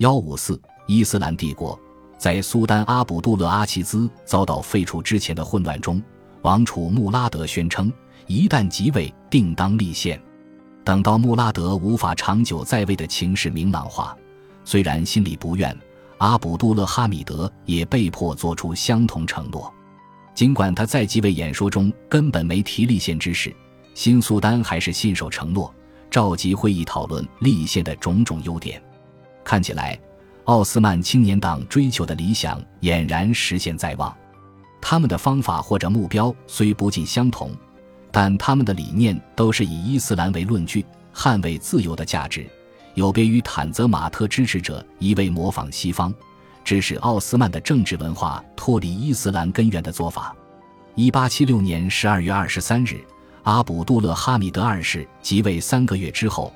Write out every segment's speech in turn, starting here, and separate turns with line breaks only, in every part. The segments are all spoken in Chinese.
幺五四，伊斯兰帝国在苏丹阿卜杜勒阿齐兹遭到废除之前的混乱中，王储穆拉德宣称，一旦即位，定当立宪。等到穆拉德无法长久在位的情势明朗化，虽然心里不愿，阿卜杜勒哈米德也被迫做出相同承诺。尽管他在继位演说中根本没提立宪之事，新苏丹还是信守承诺，召集会议讨论立宪的种种优点。看起来，奥斯曼青年党追求的理想俨然实现在望。他们的方法或者目标虽不尽相同，但他们的理念都是以伊斯兰为论据，捍卫自由的价值，有别于坦泽马特支持者一味模仿西方。致使奥斯曼的政治文化脱离伊斯兰根源的做法。一八七六年十二月二十三日，阿卜杜勒哈米德二世即位三个月之后，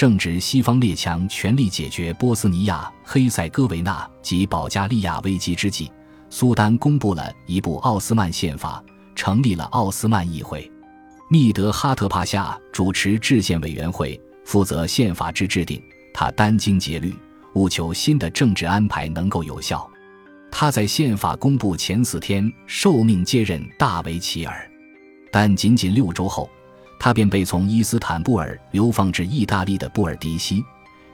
正值西方列强全力解决波斯尼亚、黑塞哥维那及保加利亚危机之际，苏丹公布了一部奥斯曼宪法，成立了奥斯曼议会。密德哈特帕夏主持制宪委员会，负责宪法之制定，他殚精竭虑。务求新的政治安排能够有效。他在宪法公布前四天受命接任大维齐尔，但仅仅六周后，他便被从伊斯坦布尔流放至意大利的布尔迪西。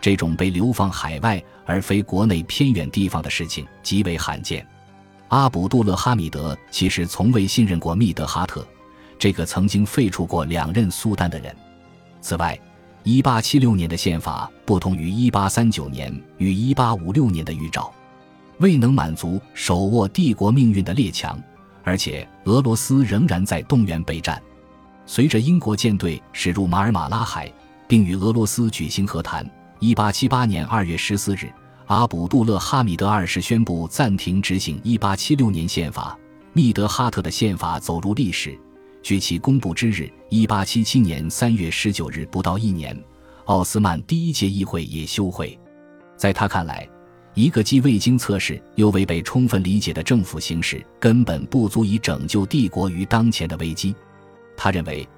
这种被流放海外而非国内偏远地方的事情极为罕见。阿卜杜勒哈米德其实从未信任过密德哈特，这个曾经废除过两任苏丹的人。此外，一八七六年的宪法不同于一八三九年与一八五六年的预兆，未能满足手握帝国命运的列强，而且俄罗斯仍然在动员备战。随着英国舰队驶入马尔马拉海，并与俄罗斯举行和谈，一八七八年二月十四日，阿卜杜勒哈米德二世宣布暂停执行一八七六年宪法，密德哈特的宪法走入历史。距其公布之日，一八七七年三月十九日不到一年，奥斯曼第一届议会也休会。在他看来，一个既未经测试又未被充分理解的政府形式根本不足以拯救帝国于当前的危机。他认为，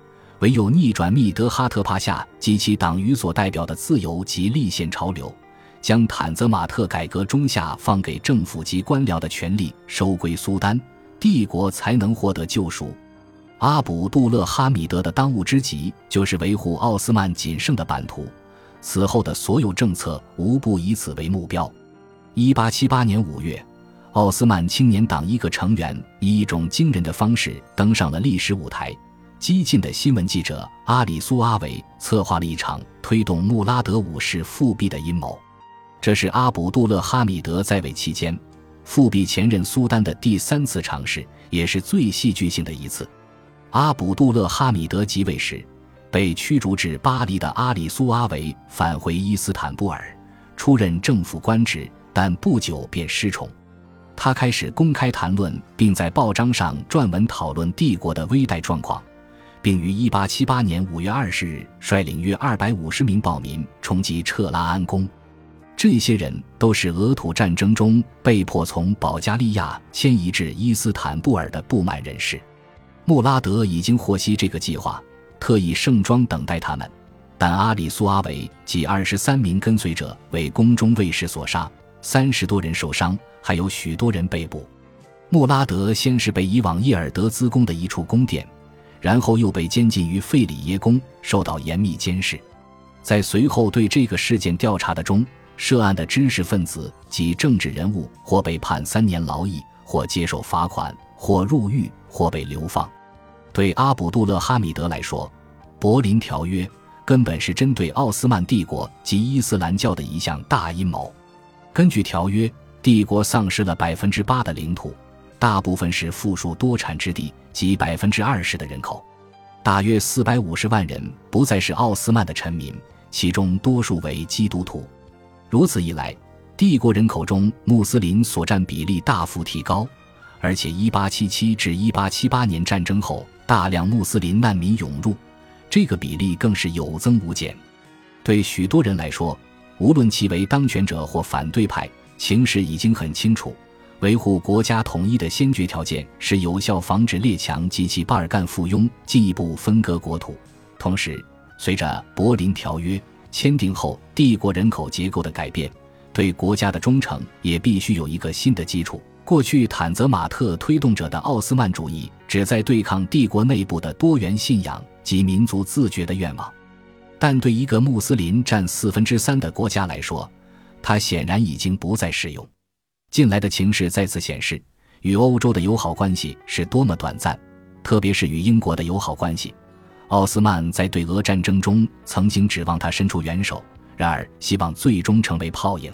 唯有逆转密德哈特帕夏及其党羽所代表的自由及立宪潮流，将坦泽马特改革中下放给政府及官僚的权力收归苏丹，帝国才能获得救赎。阿卜杜勒哈米德的当务之急就是维护奥斯曼仅剩的版图，此后的所有政策无不以此为目标。一八七八年五月，奥斯曼青年党一个成员以一种惊人的方式登上了历史舞台。激进的新闻记者阿里苏阿维策划了一场推动穆拉德五世复辟的阴谋，这是阿卜杜勒哈米德在位期间复辟前任苏丹的第三次尝试，也是最戏剧性的一次。阿卜杜勒哈米德即位时，被驱逐至巴黎的阿里苏阿维返回伊斯坦布尔，出任政府官职，但不久便失宠。他开始公开谈论，并在报章上撰文讨论帝国的危殆状况，并于1878年5月20日率领约250名暴民冲击彻拉安宫。这些人都是俄土战争中被迫从保加利亚迁移至伊斯坦布尔的不满人士。穆拉德已经获悉这个计划，特意盛装等待他们，但阿里苏阿维及二十三名跟随者为宫中卫士所杀，三十多人受伤，还有许多人被捕。穆拉德先是被移往叶尔德兹宫的一处宫殿，然后又被监禁于费里耶宫，受到严密监视。在随后对这个事件调查的中，涉案的知识分子及政治人物或被判三年劳役，或接受罚款，或入狱，或被流放。对阿卜杜勒哈米德来说，柏林条约根本是针对奥斯曼帝国及伊斯兰教的一项大阴谋。根据条约，帝国丧失了百分之八的领土，大部分是富庶多产之地及百分之二十的人口，大约四百五十万人不再是奥斯曼的臣民，其中多数为基督徒。如此一来，帝国人口中穆斯林所占比例大幅提高，而且一八七七至一八七八年战争后。大量穆斯林难民涌入，这个比例更是有增无减。对许多人来说，无论其为当权者或反对派，情势已经很清楚：维护国家统一的先决条件是有效防止列强及其巴尔干附庸进一步分割国土。同时，随着柏林条约签订后，帝国人口结构的改变，对国家的忠诚也必须有一个新的基础。过去坦泽马特推动者的奥斯曼主义，旨在对抗帝国内部的多元信仰及民族自觉的愿望，但对一个穆斯林占四分之三的国家来说，它显然已经不再适用。近来的情势再次显示，与欧洲的友好关系是多么短暂，特别是与英国的友好关系。奥斯曼在对俄战争中曾经指望他伸出援手，然而希望最终成为泡影。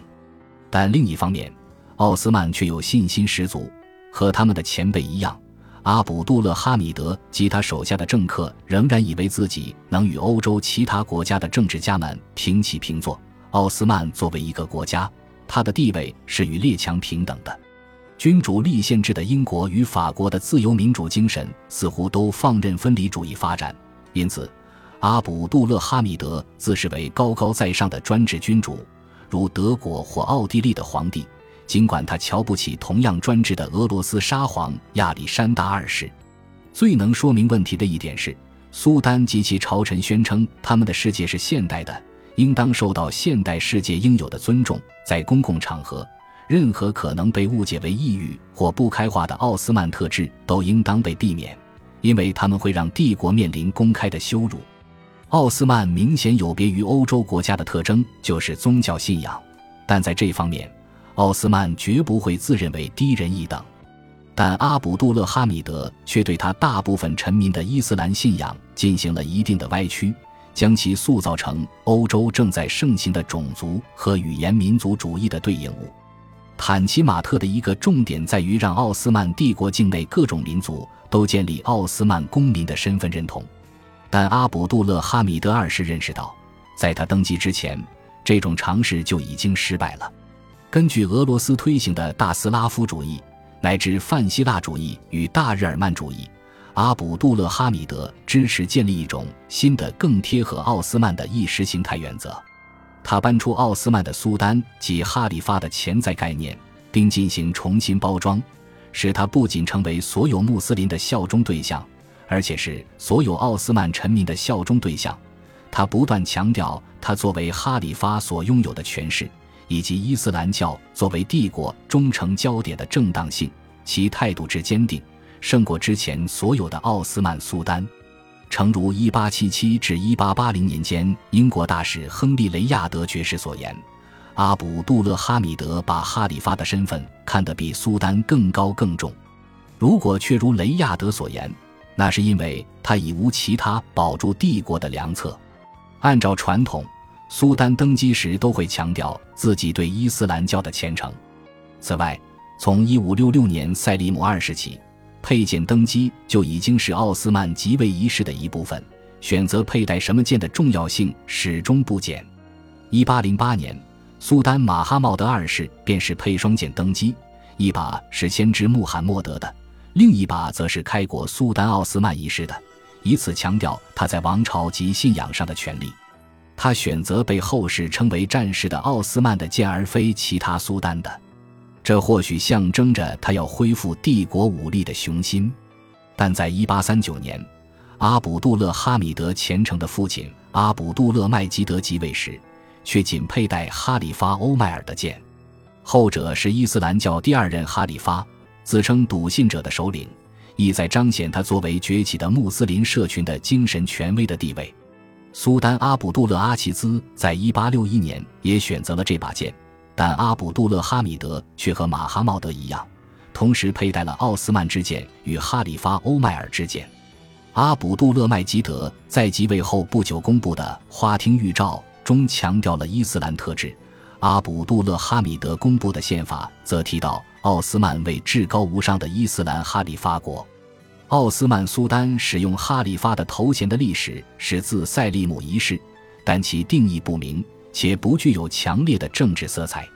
但另一方面，奥斯曼却有信心十足，和他们的前辈一样，阿卜杜勒哈米德及他手下的政客仍然以为自己能与欧洲其他国家的政治家们平起平坐。奥斯曼作为一个国家，他的地位是与列强平等的。君主立宪制的英国与法国的自由民主精神似乎都放任分离主义发展。因此，阿卜杜勒哈米德自视为高高在上的专制君主，如德国或奥地利的皇帝。尽管他瞧不起同样专制的俄罗斯沙皇亚历山大二世。最能说明问题的一点是，苏丹及其朝臣宣称他们的世界是现代的，应当受到现代世界应有的尊重。在公共场合，任何可能被误解为异域或不开化的奥斯曼特质都应当被避免。因为他们会让帝国面临公开的羞辱。奥斯曼明显有别于欧洲国家的特征就是宗教信仰，但在这方面，奥斯曼绝不会自认为低人一等。但阿卜杜勒哈米德却对他大部分臣民的伊斯兰信仰进行了一定的歪曲，将其塑造成欧洲正在盛行的种族和语言民族主义的对应物。坦奇马特的一个重点在于让奥斯曼帝国境内各种民族都建立奥斯曼公民的身份认同，但阿卜杜勒哈米德二世认识到，在他登基之前，这种尝试就已经失败了。根据俄罗斯推行的大斯拉夫主义乃至泛希腊主义与大日耳曼主义，阿卜杜勒哈米德支持建立一种新的、更贴合奥斯曼的意识形态原则。他搬出奥斯曼的苏丹及哈里发的潜在概念，并进行重新包装，使他不仅成为所有穆斯林的效忠对象，而且是所有奥斯曼臣民的效忠对象。他不断强调他作为哈里发所拥有的权势，以及伊斯兰教作为帝国忠诚焦点的正当性。其态度之坚定，胜过之前所有的奥斯曼苏丹。诚如1877至1880年间英国大使亨利·雷亚德爵士所言，阿卜杜勒哈米德把哈里发的身份看得比苏丹更高更重。如果却如雷亚德所言，那是因为他已无其他保住帝国的良策。按照传统，苏丹登基时都会强调自己对伊斯兰教的虔诚。此外，从1566年塞利姆二世起。佩剑登基就已经是奥斯曼即位仪式的一部分，选择佩戴什么剑的重要性始终不减。一八零八年，苏丹马哈茂德二世便是佩双剑登基，一把是先知穆罕默德的，另一把则是开国苏丹奥斯曼一世的，以此强调他在王朝及信仰上的权利。他选择被后世称为战士的奥斯曼的剑，而非其他苏丹的。这或许象征着他要恢复帝国武力的雄心，但在1839年，阿卜杜勒哈米德虔诚的父亲阿卜杜勒麦吉德即位时，却仅佩戴哈里发欧迈尔的剑。后者是伊斯兰教第二任哈里发，自称笃信者的首领，意在彰显他作为崛起的穆斯林社群的精神权威的地位。苏丹阿卜杜勒阿齐兹在1861年也选择了这把剑。但阿卜杜勒哈米德却和马哈茂德一样，同时佩戴了奥斯曼之剑与哈里发欧迈尔之剑。阿卜杜勒麦吉德在即位后不久公布的花厅预兆中强调了伊斯兰特质，阿卜杜勒哈米德公布的宪法则提到奥斯曼为至高无上的伊斯兰哈里发国。奥斯曼苏丹使用哈里发的头衔的历史是自塞利姆一世，但其定义不明。且不具有强烈的政治色彩。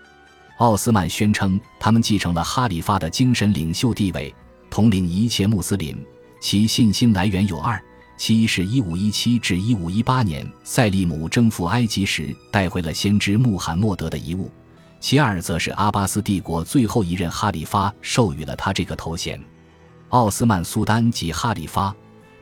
奥斯曼宣称，他们继承了哈里发的精神领袖地位，统领一切穆斯林。其信心来源有二：其一是1517至1518年塞利姆征服埃及时带回了先知穆罕默德的遗物；其二则是阿巴斯帝国最后一任哈里发授予了他这个头衔。奥斯曼苏丹及哈里发。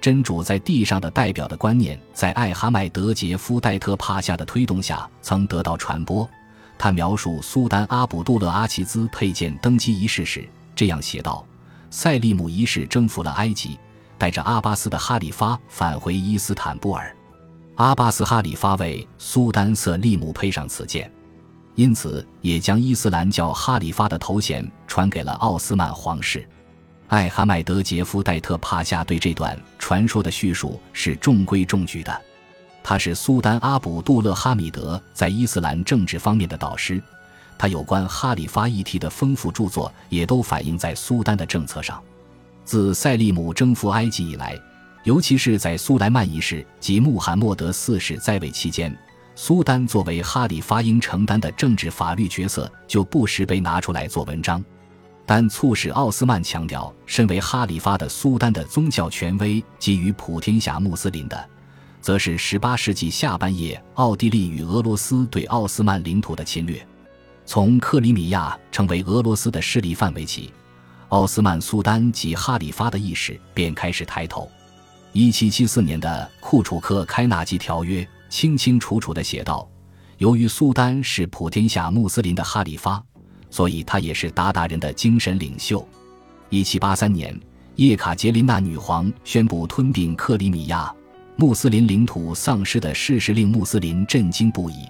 真主在地上的代表的观念，在艾哈迈德杰夫戴特帕夏的推动下，曾得到传播。他描述苏丹阿卜杜勒阿齐兹佩剑登基仪式时，这样写道：“塞利姆一世征服了埃及，带着阿巴斯的哈里发返回伊斯坦布尔。阿巴斯哈里发为苏丹瑟利姆配上此剑，因此也将伊斯兰教哈里发的头衔传给了奥斯曼皇室。”艾哈迈德杰夫戴特帕夏对这段传说的叙述是中规中矩的。他是苏丹阿卜杜勒哈米德在伊斯兰政治方面的导师，他有关哈里发议题的丰富著作也都反映在苏丹的政策上。自塞利姆征服埃及以来，尤其是在苏莱曼一世及穆罕默德四世在位期间，苏丹作为哈里发应承担的政治法律角色就不时被拿出来做文章。但促使奥斯曼强调身为哈里发的苏丹的宗教权威基于普天下穆斯林的。则是18世纪下半叶，奥地利与俄罗斯对奥斯曼领土的侵略。从克里米亚成为俄罗斯的势力范围起，奥斯曼苏丹及哈里发的意识便开始抬头。1774年的库楚克开纳基条约清清楚楚地写道：“由于苏丹是普天下穆斯林的哈里发，所以他也是鞑靼人的精神领袖。”1783 年，叶卡捷琳娜女皇宣布吞并克里米亚。穆斯林领土丧失的事实令穆斯林震惊不已，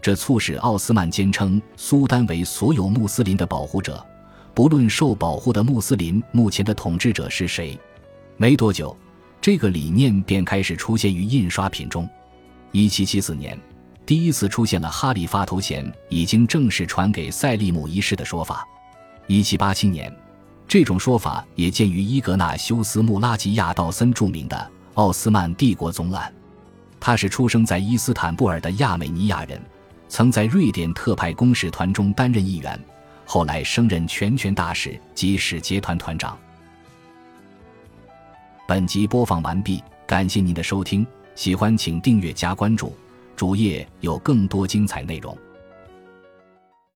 这促使奥斯曼坚称苏丹为所有穆斯林的保护者，不论受保护的穆斯林目前的统治者是谁。没多久，这个理念便开始出现于印刷品中。1774年，第一次出现了哈里发头衔已经正式传给塞利姆一世的说法。1787年，这种说法也见于伊格纳修斯·穆拉吉亚道森著名的。奥斯曼帝国总览，他是出生在伊斯坦布尔的亚美尼亚人，曾在瑞典特派公使团中担任议员，后来升任全权大使及使节团团长。本集播放完毕，感谢您的收听，喜欢请订阅加关注，主页有更多精彩内容。